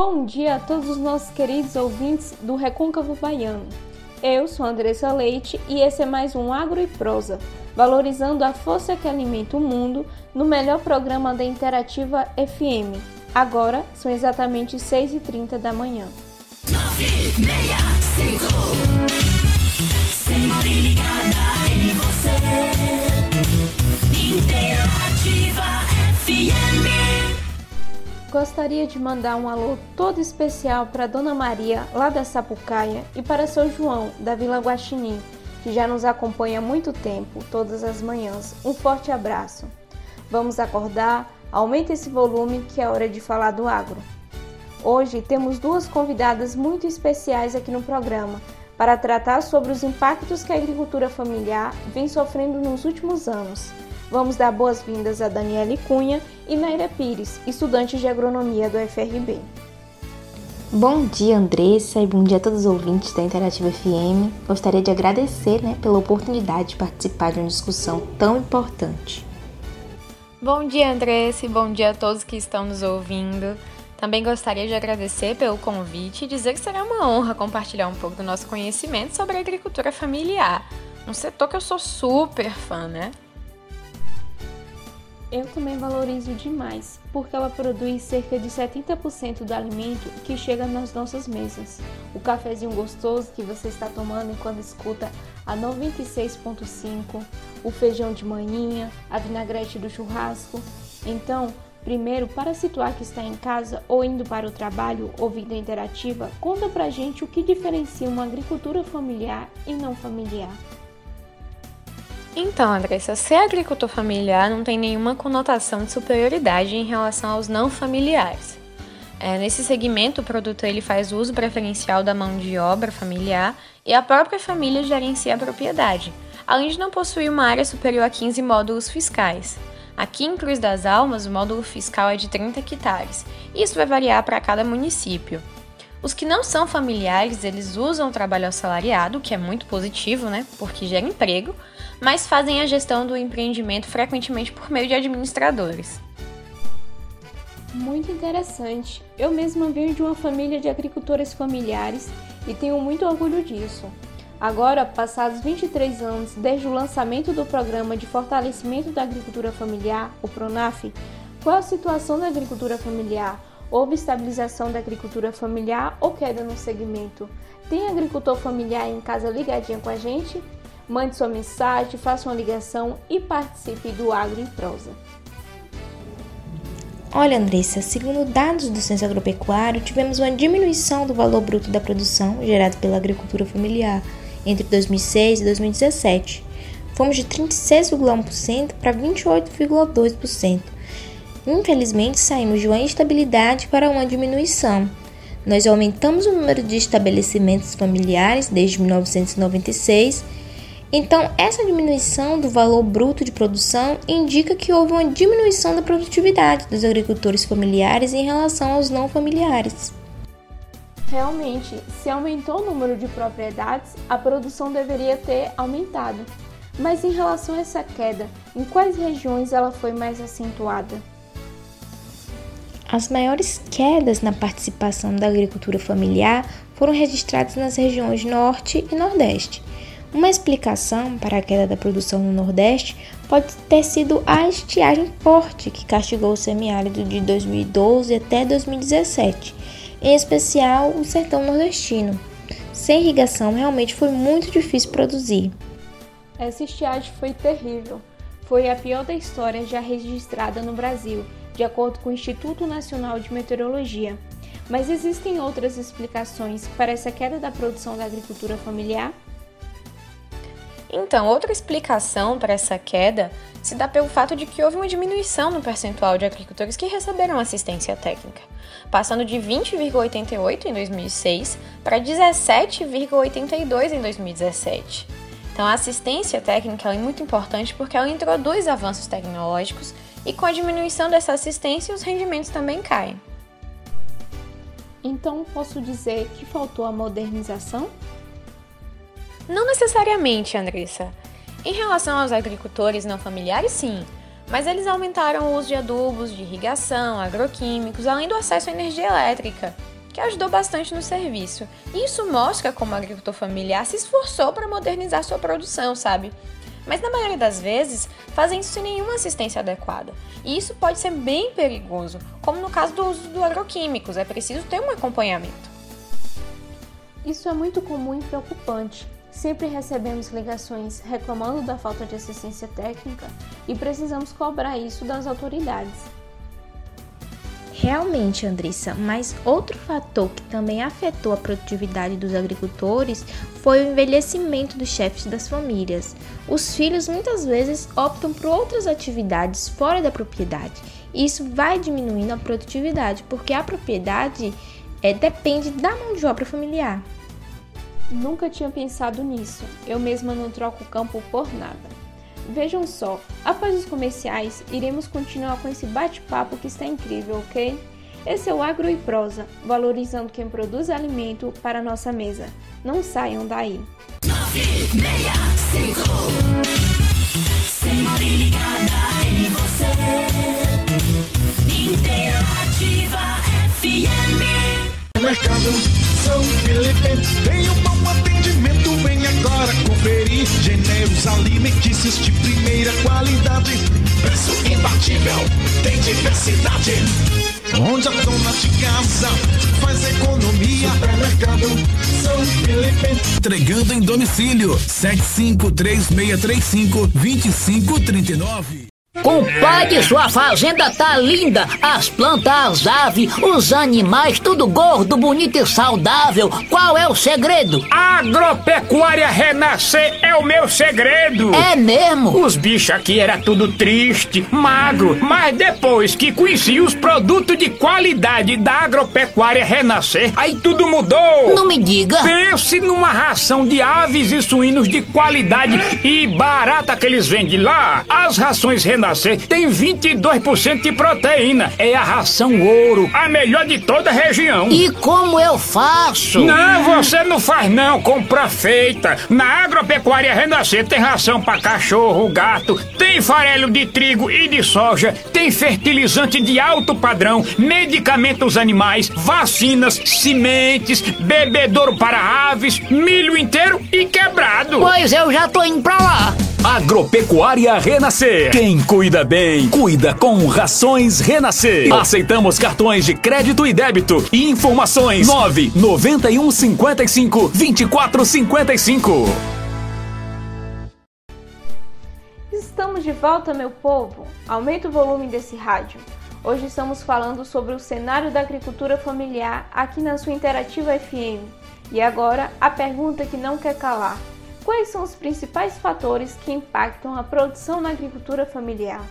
Bom dia a todos os nossos queridos ouvintes do Recôncavo Baiano. Eu sou Andressa Leite e esse é mais um Agro e Prosa, valorizando a força que alimenta o mundo no melhor programa da Interativa FM. Agora são exatamente 6h30 da manhã. 9, 6, 5. Gostaria de mandar um alô todo especial para Dona Maria, lá da Sapucaia, e para seu João, da Vila Guaxinim, que já nos acompanha há muito tempo, todas as manhãs. Um forte abraço. Vamos acordar, aumenta esse volume que é hora de falar do agro. Hoje temos duas convidadas muito especiais aqui no programa para tratar sobre os impactos que a agricultura familiar vem sofrendo nos últimos anos. Vamos dar boas-vindas a Daniele Cunha e Naira Pires, estudantes de agronomia do FRB. Bom dia, Andressa, e bom dia a todos os ouvintes da Interativa FM. Gostaria de agradecer né, pela oportunidade de participar de uma discussão tão importante. Bom dia, Andressa, e bom dia a todos que estão nos ouvindo. Também gostaria de agradecer pelo convite e dizer que será uma honra compartilhar um pouco do nosso conhecimento sobre a agricultura familiar, um setor que eu sou super fã, né? Eu também valorizo demais, porque ela produz cerca de 70% do alimento que chega nas nossas mesas. O cafezinho gostoso que você está tomando enquanto escuta a 96.5, o feijão de manhinha, a vinagrete do churrasco. Então, primeiro, para situar que está em casa ou indo para o trabalho ouvindo a interativa, conta pra gente o que diferencia uma agricultura familiar e não familiar. Então, Andressa, ser agricultor familiar não tem nenhuma conotação de superioridade em relação aos não familiares. É, nesse segmento, o produtor ele faz uso preferencial da mão de obra familiar e a própria família gerencia a propriedade, além de não possuir uma área superior a 15 módulos fiscais. Aqui em Cruz das Almas, o módulo fiscal é de 30 hectares, e isso vai variar para cada município. Os que não são familiares, eles usam o trabalho assalariado, que é muito positivo, né? Porque gera emprego, mas fazem a gestão do empreendimento frequentemente por meio de administradores. Muito interessante. Eu mesma venho de uma família de agricultores familiares e tenho muito orgulho disso. Agora, passados 23 anos desde o lançamento do Programa de Fortalecimento da Agricultura Familiar, o PRONAF, qual a situação da agricultura familiar? Houve estabilização da agricultura familiar ou queda no segmento? Tem agricultor familiar em casa ligadinha com a gente? Mande sua mensagem, faça uma ligação e participe do Agro em Prosa. Olha, Andressa, segundo dados do Censo Agropecuário, tivemos uma diminuição do valor bruto da produção gerado pela agricultura familiar entre 2006 e 2017. Fomos de 36,1% para 28,2%. Infelizmente, saímos de uma instabilidade para uma diminuição. Nós aumentamos o número de estabelecimentos familiares desde 1996 então, essa diminuição do valor bruto de produção indica que houve uma diminuição da produtividade dos agricultores familiares em relação aos não familiares. Realmente, se aumentou o número de propriedades, a produção deveria ter aumentado. Mas em relação a essa queda, em quais regiões ela foi mais acentuada? As maiores quedas na participação da agricultura familiar foram registradas nas regiões Norte e Nordeste uma explicação para a queda da produção no Nordeste pode ter sido a estiagem forte que castigou o semiárido de 2012 até 2017, em especial o sertão nordestino. Sem irrigação, realmente foi muito difícil produzir. Essa estiagem foi terrível. Foi a pior da história já registrada no Brasil, de acordo com o Instituto Nacional de Meteorologia. Mas existem outras explicações para essa queda da produção da agricultura familiar? Então, outra explicação para essa queda se dá pelo fato de que houve uma diminuição no percentual de agricultores que receberam assistência técnica, passando de 20,88 em 2006 para 17,82 em 2017. Então, a assistência técnica é muito importante porque ela introduz avanços tecnológicos e com a diminuição dessa assistência os rendimentos também caem. Então, posso dizer que faltou a modernização? Não necessariamente, Andressa. Em relação aos agricultores não familiares, sim, mas eles aumentaram o uso de adubos, de irrigação, agroquímicos, além do acesso à energia elétrica. que ajudou bastante no serviço. E isso mostra como o agricultor familiar se esforçou para modernizar sua produção, sabe? Mas na maioria das vezes fazem isso sem nenhuma assistência adequada. E isso pode ser bem perigoso, como no caso do uso do agroquímicos, é preciso ter um acompanhamento. Isso é muito comum e preocupante. Sempre recebemos ligações reclamando da falta de assistência técnica e precisamos cobrar isso das autoridades. Realmente, Andressa, mas outro fator que também afetou a produtividade dos agricultores foi o envelhecimento dos chefes das famílias. Os filhos muitas vezes optam por outras atividades fora da propriedade. Isso vai diminuindo a produtividade, porque a propriedade é, depende da mão de obra familiar. Nunca tinha pensado nisso. Eu mesma não troco o campo por nada. Vejam só, após os comerciais, iremos continuar com esse bate-papo que está incrível, ok? Esse é o Agro e Prosa, valorizando quem produz alimento para nossa mesa. Não saiam daí. 965 Sempre ligada em você Interativa FM Mercado São Felipe Tem um Gêneros alimentícios de primeira qualidade. Preço imbatível, tem diversidade. Onde a dona de casa faz economia? Supermercado São Felipe. Entregando em domicílio 753635 2539 Compadre, sua fazenda tá linda. As plantas, as aves, os animais, tudo gordo, bonito e saudável. Qual é o segredo? Agropecuária Renascer é o meu segredo. É mesmo? Os bichos aqui era tudo triste, magro, mas depois que conheci os produtos de qualidade da Agropecuária Renascer, aí tudo mudou. Não me diga. Pense numa ração de aves e suínos de qualidade e barata que eles vendem lá. As rações Renascer nascer tem 22% de proteína. É a ração ouro, a melhor de toda a região. E como eu faço? Não, você não faz não, compra feita. Na Agropecuária Renascer tem ração para cachorro, gato, tem farelo de trigo e de soja, tem fertilizante de alto padrão, medicamentos animais, vacinas, sementes, bebedouro para aves, milho inteiro e quebrado. Pois eu já tô indo pra lá. Agropecuária Renascer. Quem cuida bem, cuida com Rações Renascer. Aceitamos cartões de crédito e débito. Informações 991 55 24 55. Estamos de volta, meu povo. Aumenta o volume desse rádio. Hoje estamos falando sobre o cenário da agricultura familiar aqui na sua Interativa FM. E agora, a pergunta que não quer calar. Quais são os principais fatores que impactam a produção na agricultura familiar?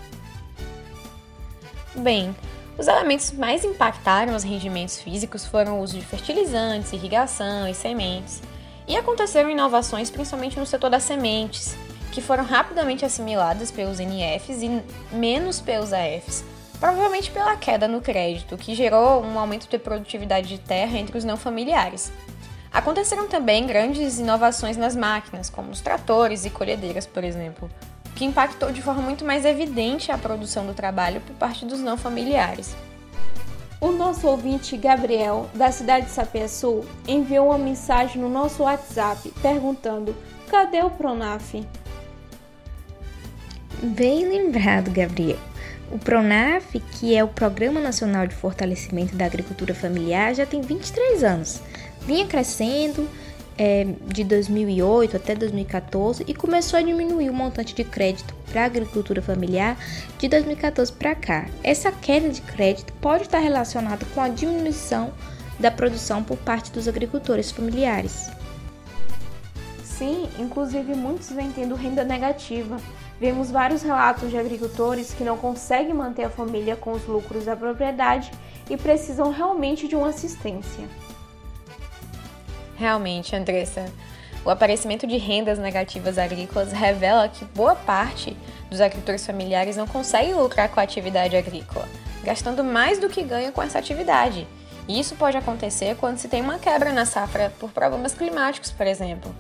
Bem, os elementos que mais impactaram os rendimentos físicos foram o uso de fertilizantes, irrigação e sementes. E aconteceram inovações principalmente no setor das sementes, que foram rapidamente assimiladas pelos NFs e menos pelos AFs, provavelmente pela queda no crédito, que gerou um aumento de produtividade de terra entre os não familiares. Aconteceram também grandes inovações nas máquinas, como os tratores e colhedeiras, por exemplo, que impactou de forma muito mais evidente a produção do trabalho por parte dos não familiares. O nosso ouvinte Gabriel, da cidade de Sapiaçu, enviou uma mensagem no nosso WhatsApp perguntando: cadê o Pronaf? Bem lembrado, Gabriel. O Pronaf, que é o Programa Nacional de Fortalecimento da Agricultura Familiar, já tem 23 anos vinha crescendo é, de 2008 até 2014 e começou a diminuir o montante de crédito para a agricultura familiar de 2014 para cá. Essa queda de crédito pode estar relacionada com a diminuição da produção por parte dos agricultores familiares. Sim, inclusive muitos vêm tendo renda negativa. Vemos vários relatos de agricultores que não conseguem manter a família com os lucros da propriedade e precisam realmente de uma assistência. Realmente, Andressa, o aparecimento de rendas negativas agrícolas revela que boa parte dos agricultores familiares não consegue lucrar com a atividade agrícola, gastando mais do que ganha com essa atividade. E isso pode acontecer quando se tem uma quebra na safra por problemas climáticos, por exemplo.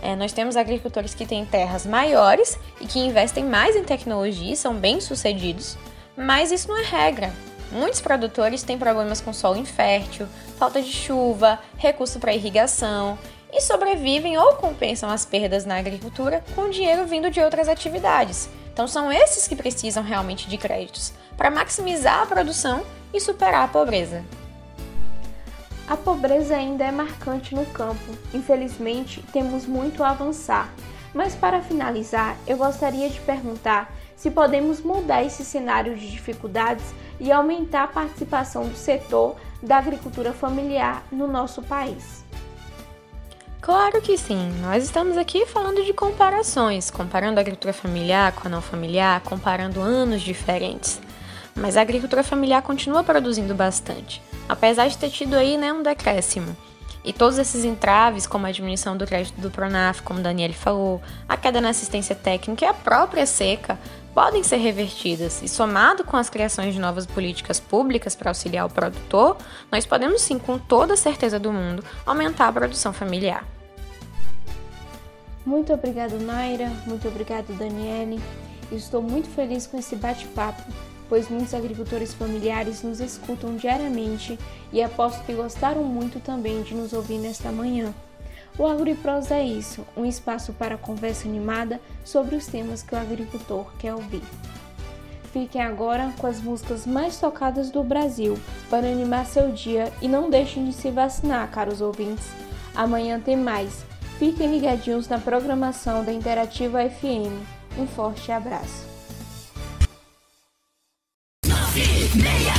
É, nós temos agricultores que têm terras maiores e que investem mais em tecnologia e são bem-sucedidos, mas isso não é regra. Muitos produtores têm problemas com solo infértil, falta de chuva, recurso para irrigação e sobrevivem ou compensam as perdas na agricultura com dinheiro vindo de outras atividades. Então são esses que precisam realmente de créditos para maximizar a produção e superar a pobreza. A pobreza ainda é marcante no campo. Infelizmente, temos muito a avançar. Mas para finalizar, eu gostaria de perguntar se podemos mudar esse cenário de dificuldades e aumentar a participação do setor da agricultura familiar no nosso país. Claro que sim. Nós estamos aqui falando de comparações, comparando a agricultura familiar com a não familiar, comparando anos diferentes. Mas a agricultura familiar continua produzindo bastante apesar de ter tido aí né, um decréscimo. E todos esses entraves, como a diminuição do crédito do Pronaf, como Daniele falou, a queda na assistência técnica e a própria seca, podem ser revertidas. E somado com as criações de novas políticas públicas para auxiliar o produtor, nós podemos sim, com toda a certeza do mundo, aumentar a produção familiar. Muito obrigado, Naira. Muito obrigado, Daniele. Estou muito feliz com esse bate-papo pois muitos agricultores familiares nos escutam diariamente e aposto que gostaram muito também de nos ouvir nesta manhã. O AgriPros é isso, um espaço para conversa animada sobre os temas que o agricultor quer ouvir. Fiquem agora com as músicas mais tocadas do Brasil para animar seu dia e não deixem de se vacinar, caros ouvintes. Amanhã tem mais. Fiquem ligadinhos na programação da Interativa FM. Um forte abraço. 65